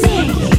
sick.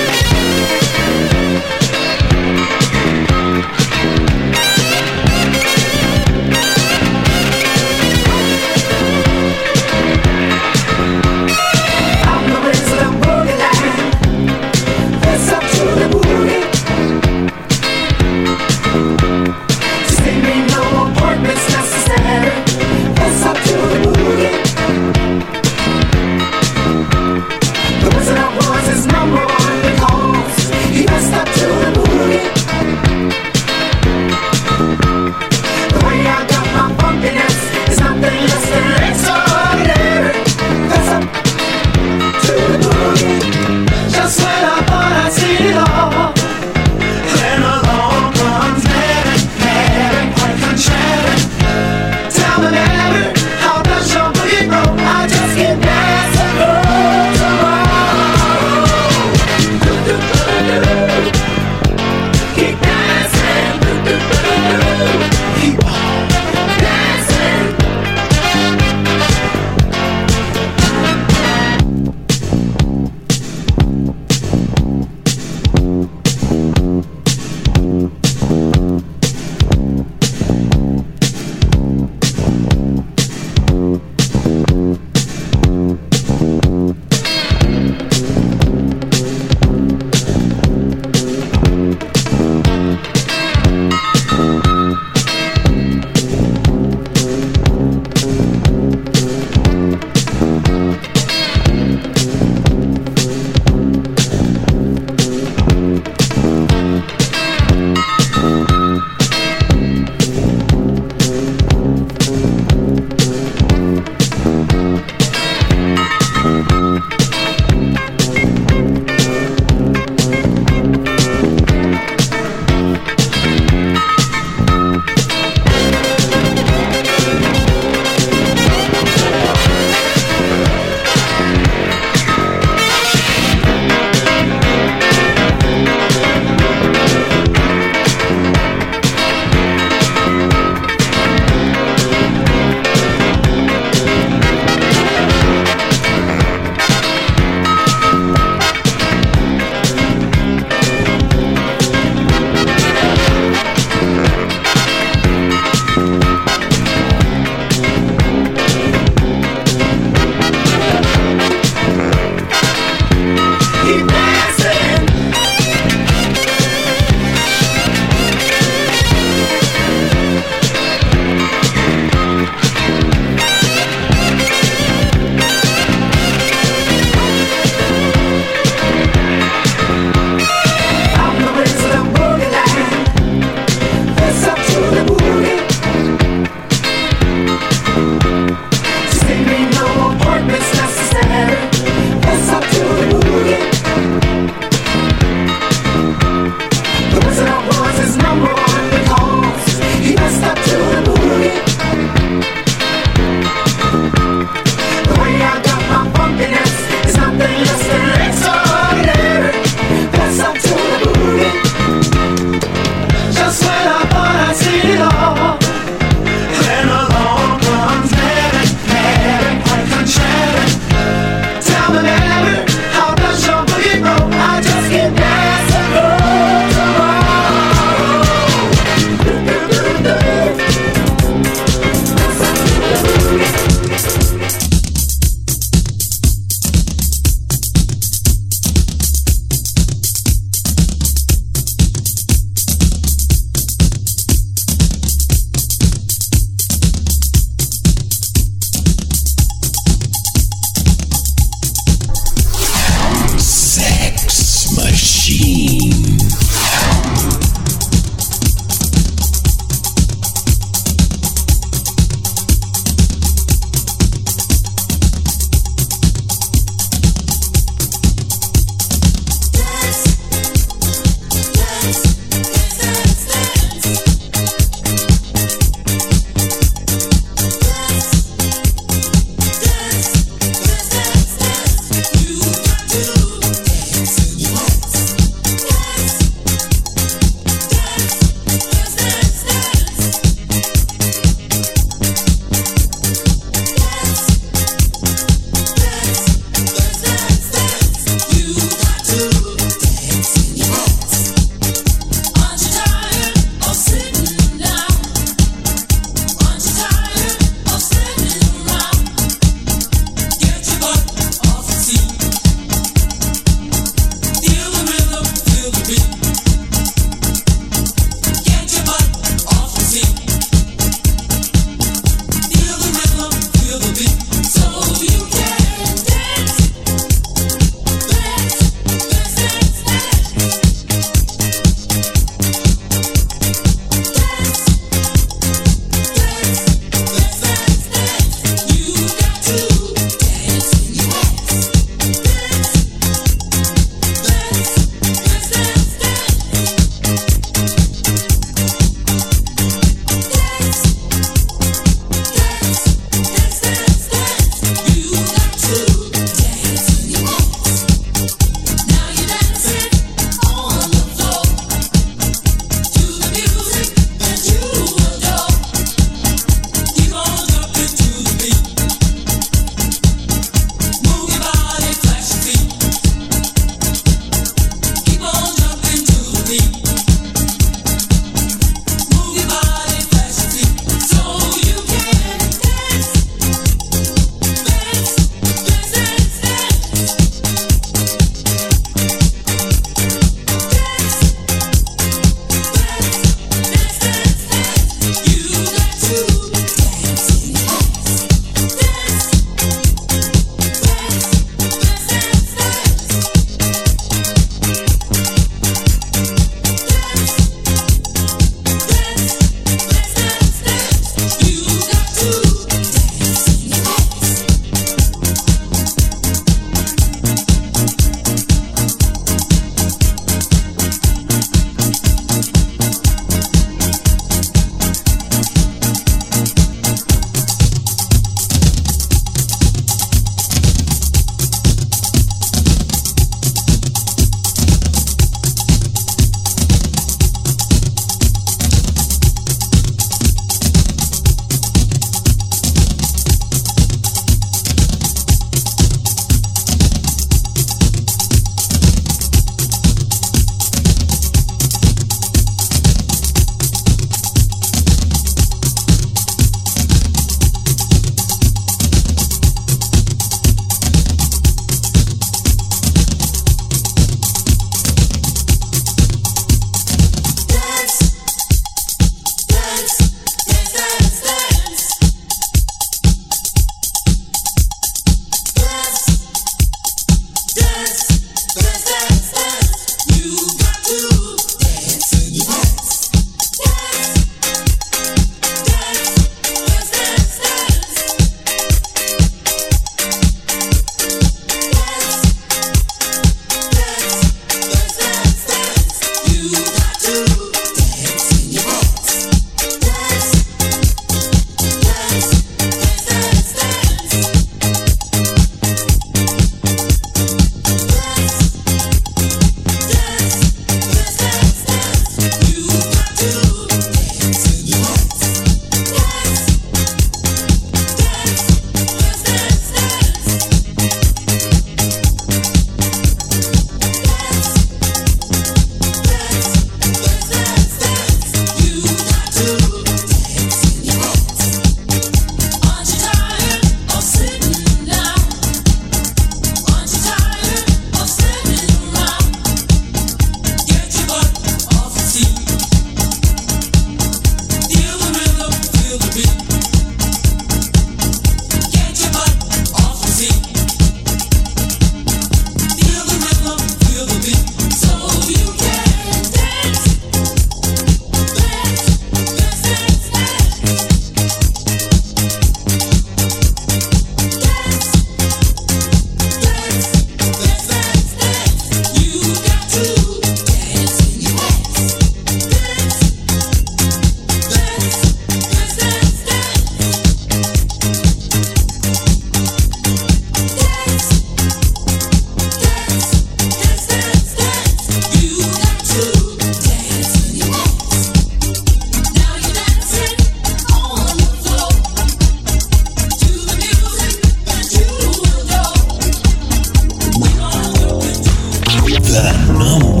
Act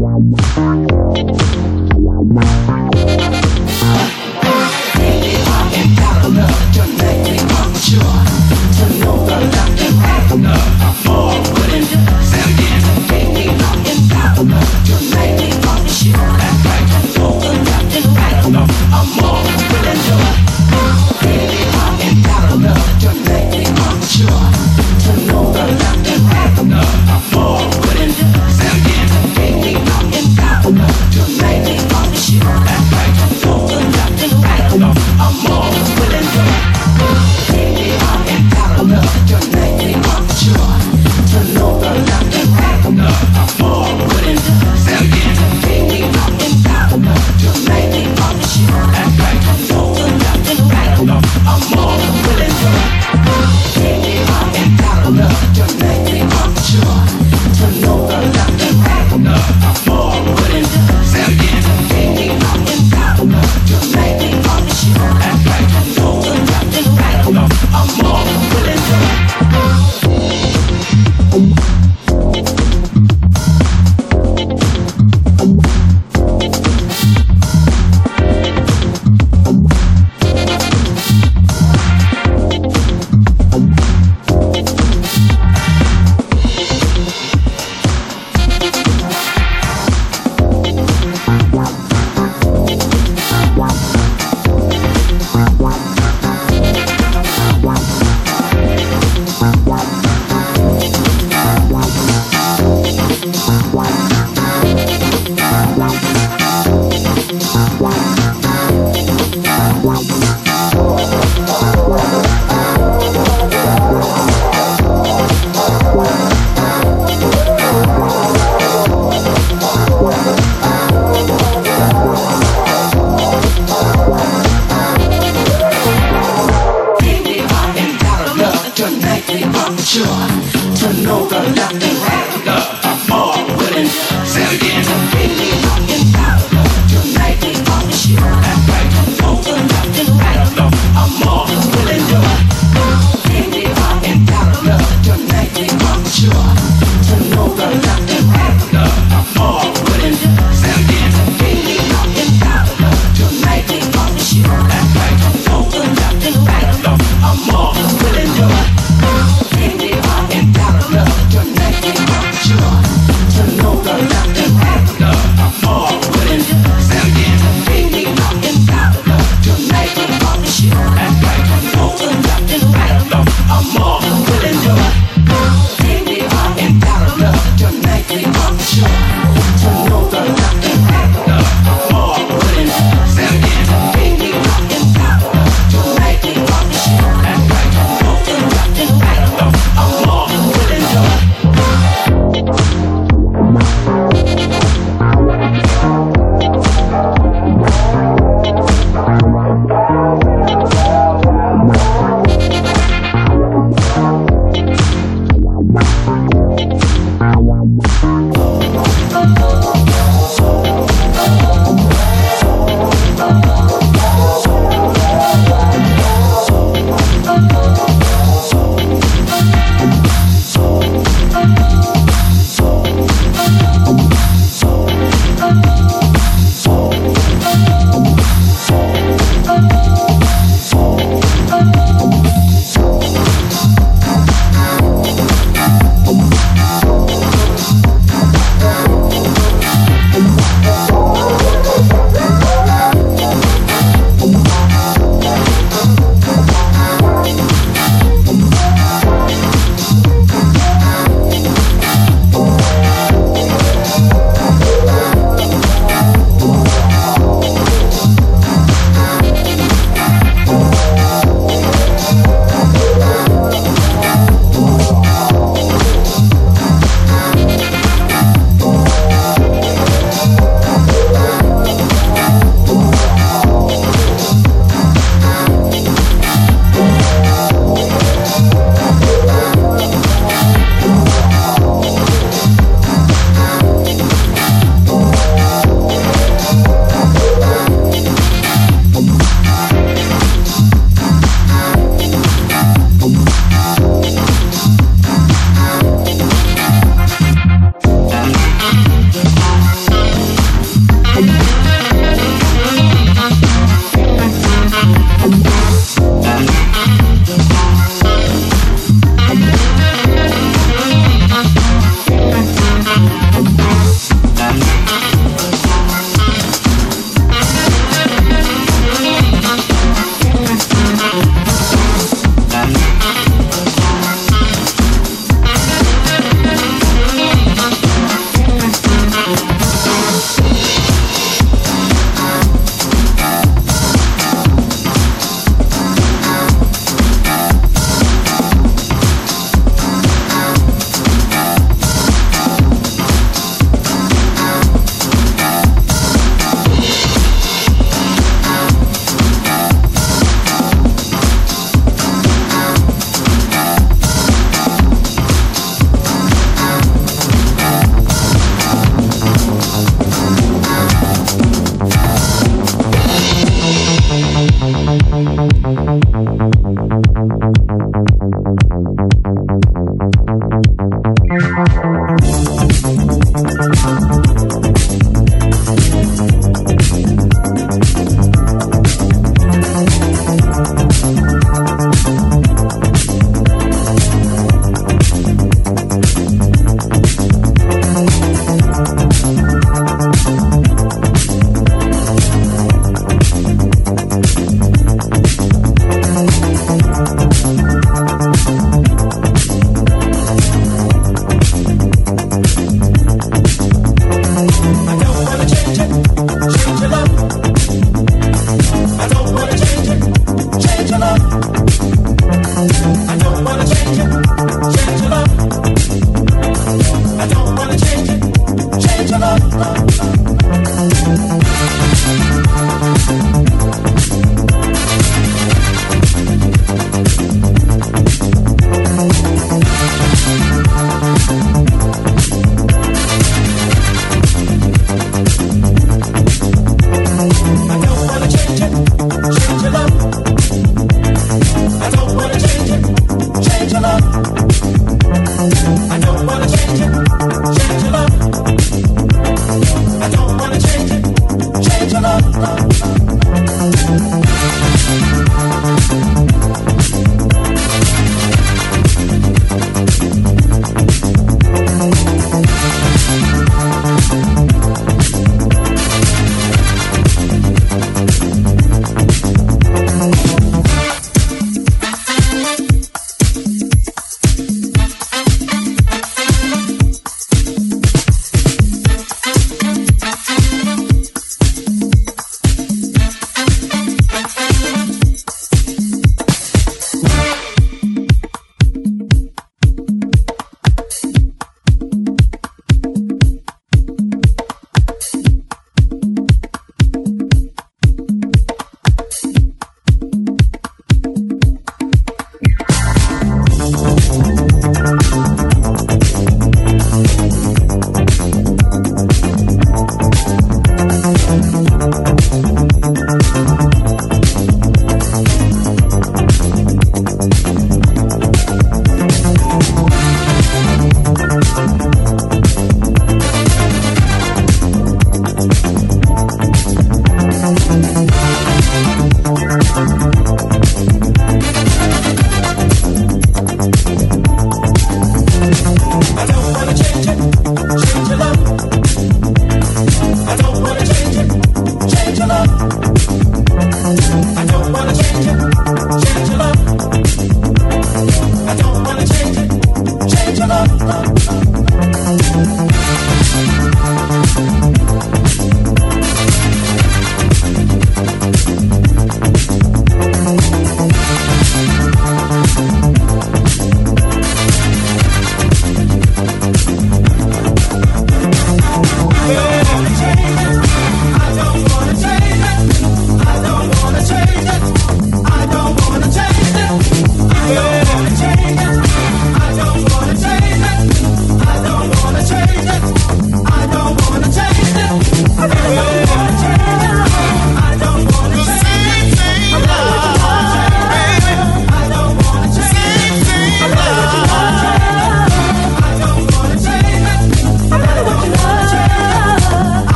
right. Bye.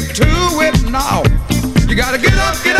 Get to it now. You gotta get up, get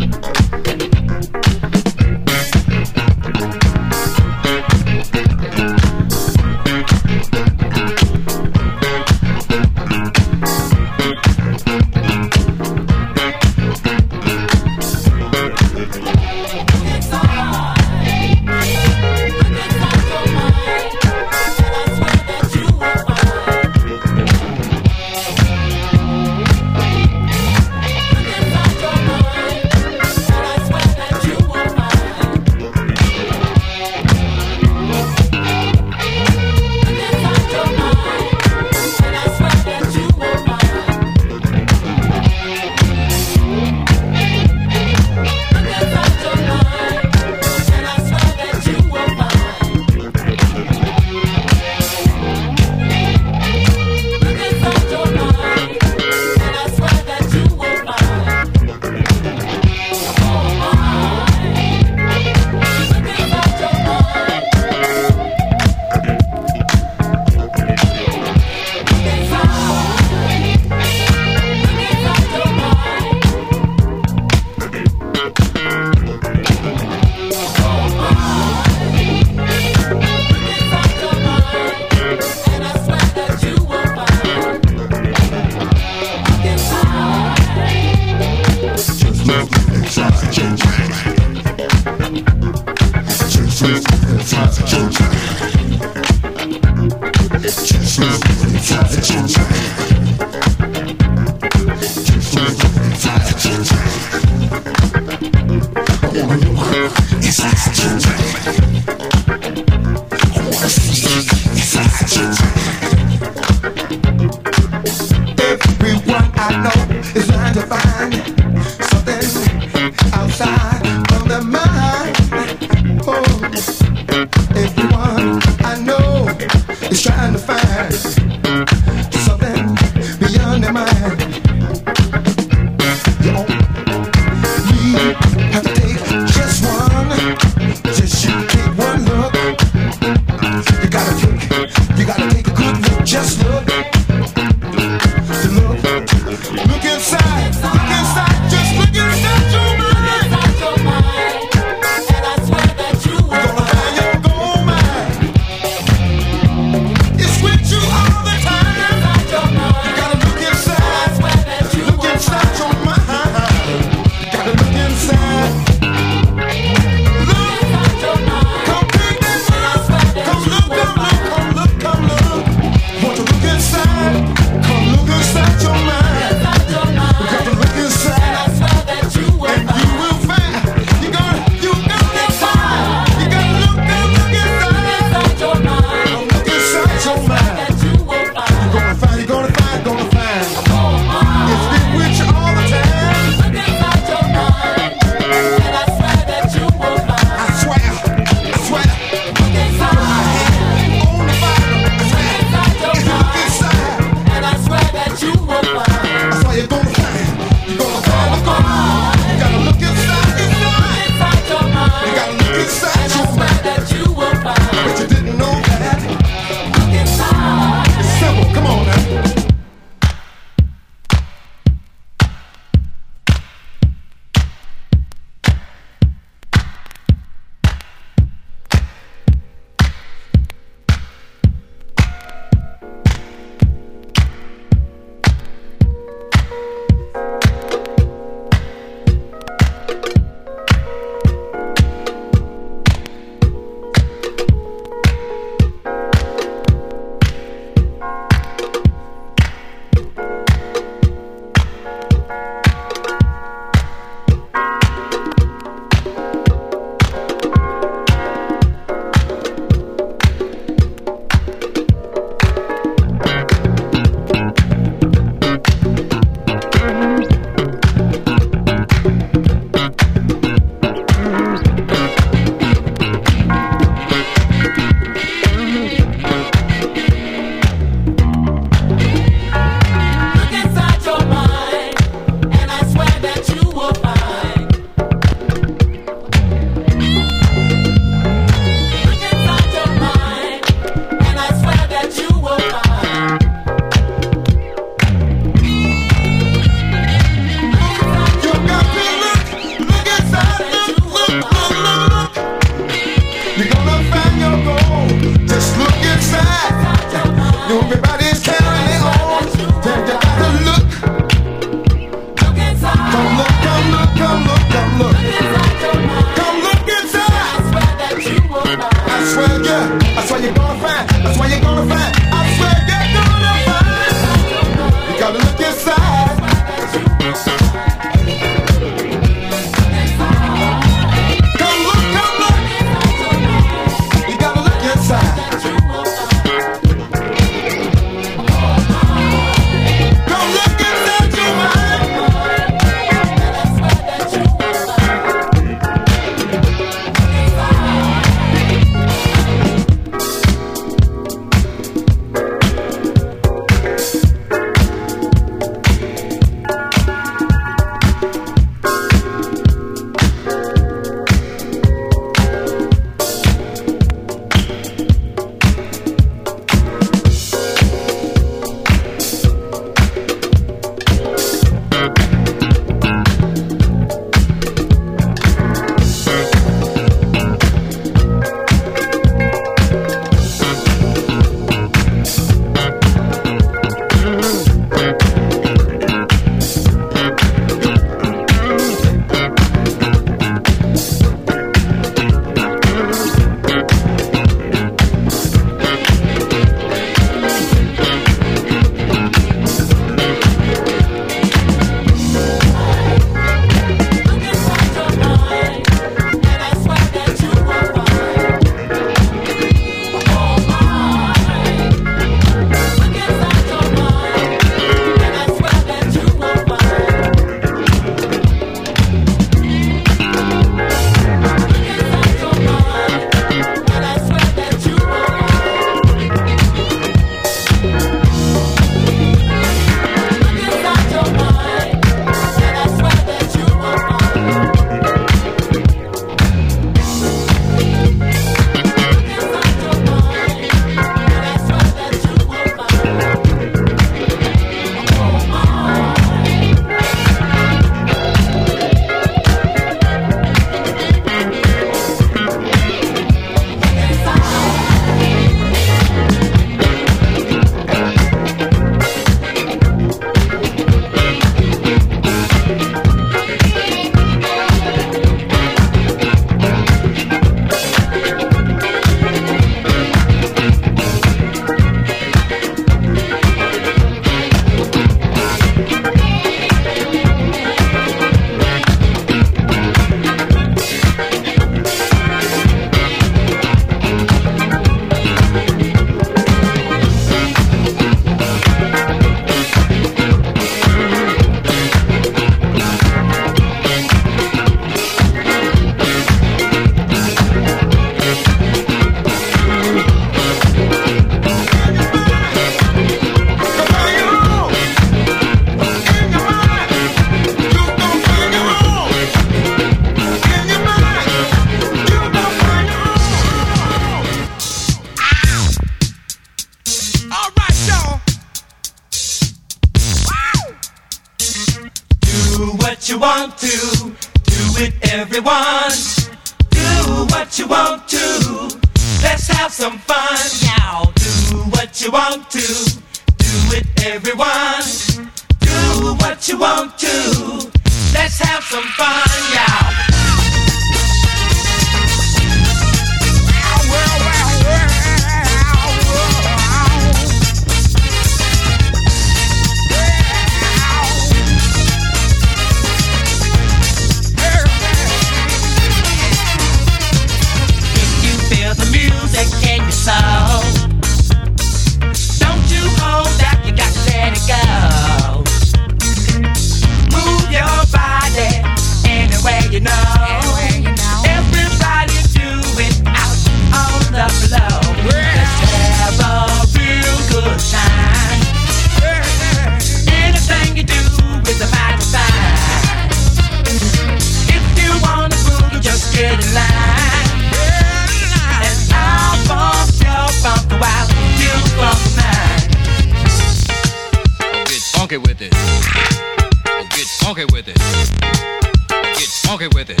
Get funky with it.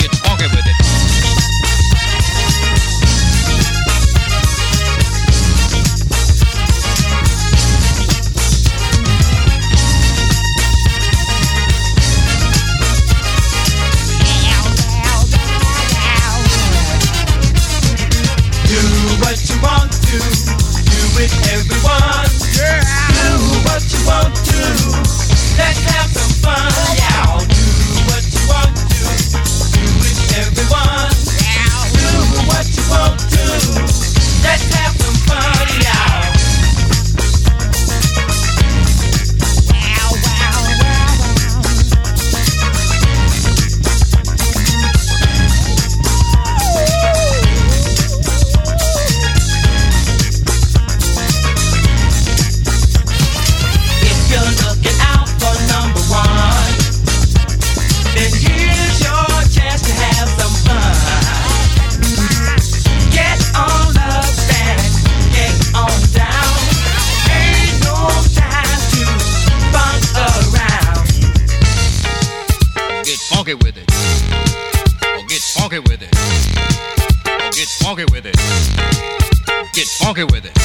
Get funky with it. what you want to. Do it, everyone. Yeah. Do what you want to. Let's have fun, y'all. Funky with it.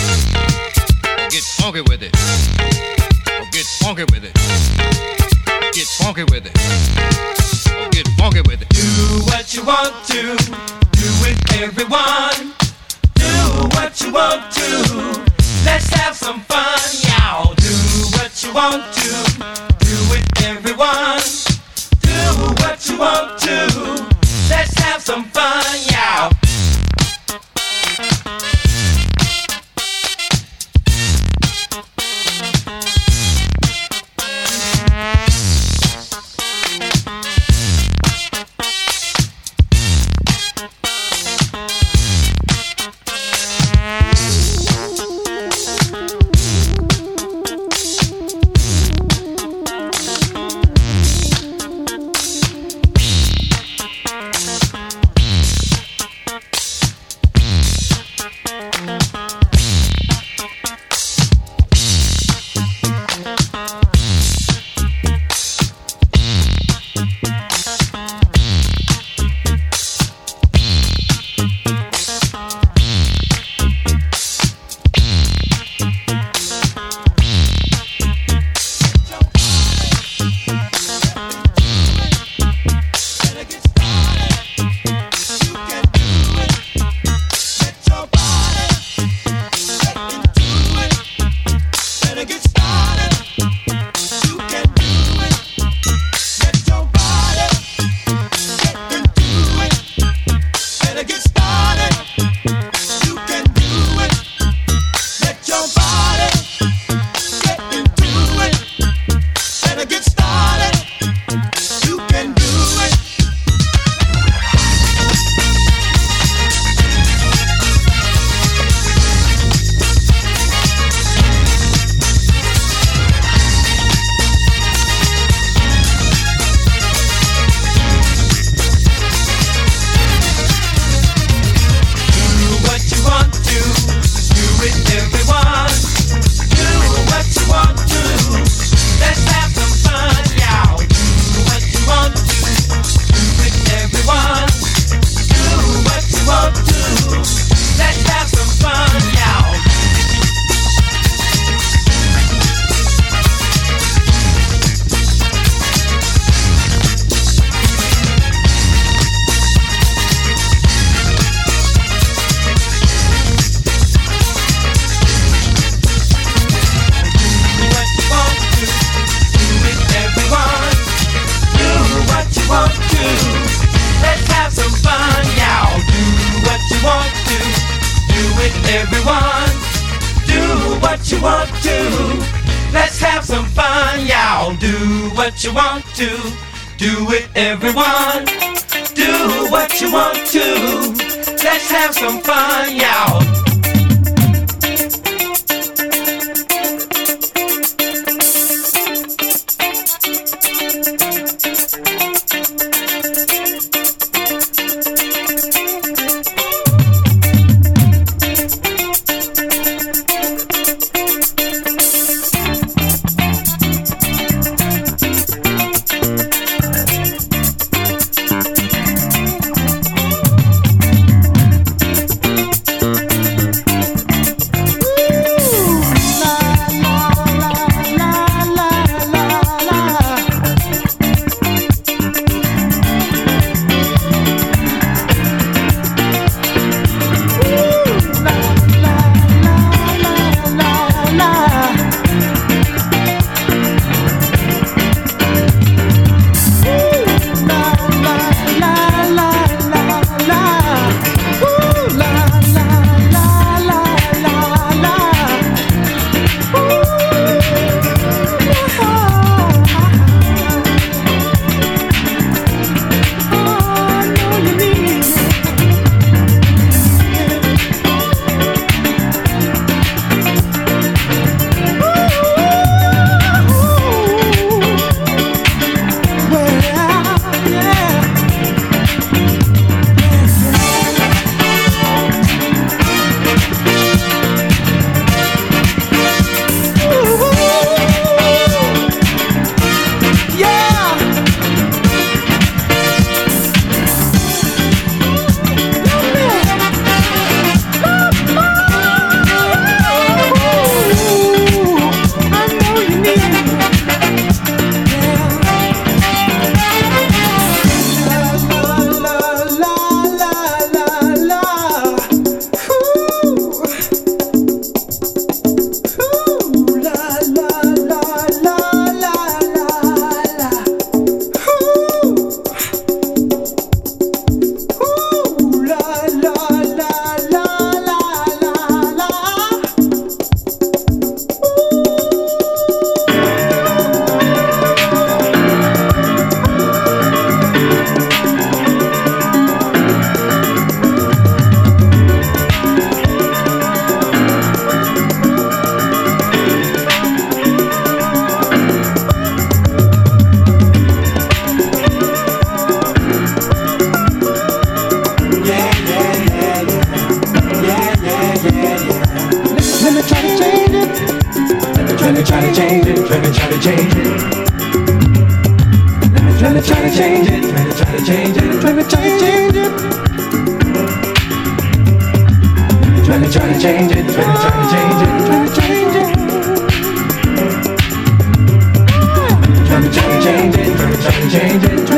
Change it.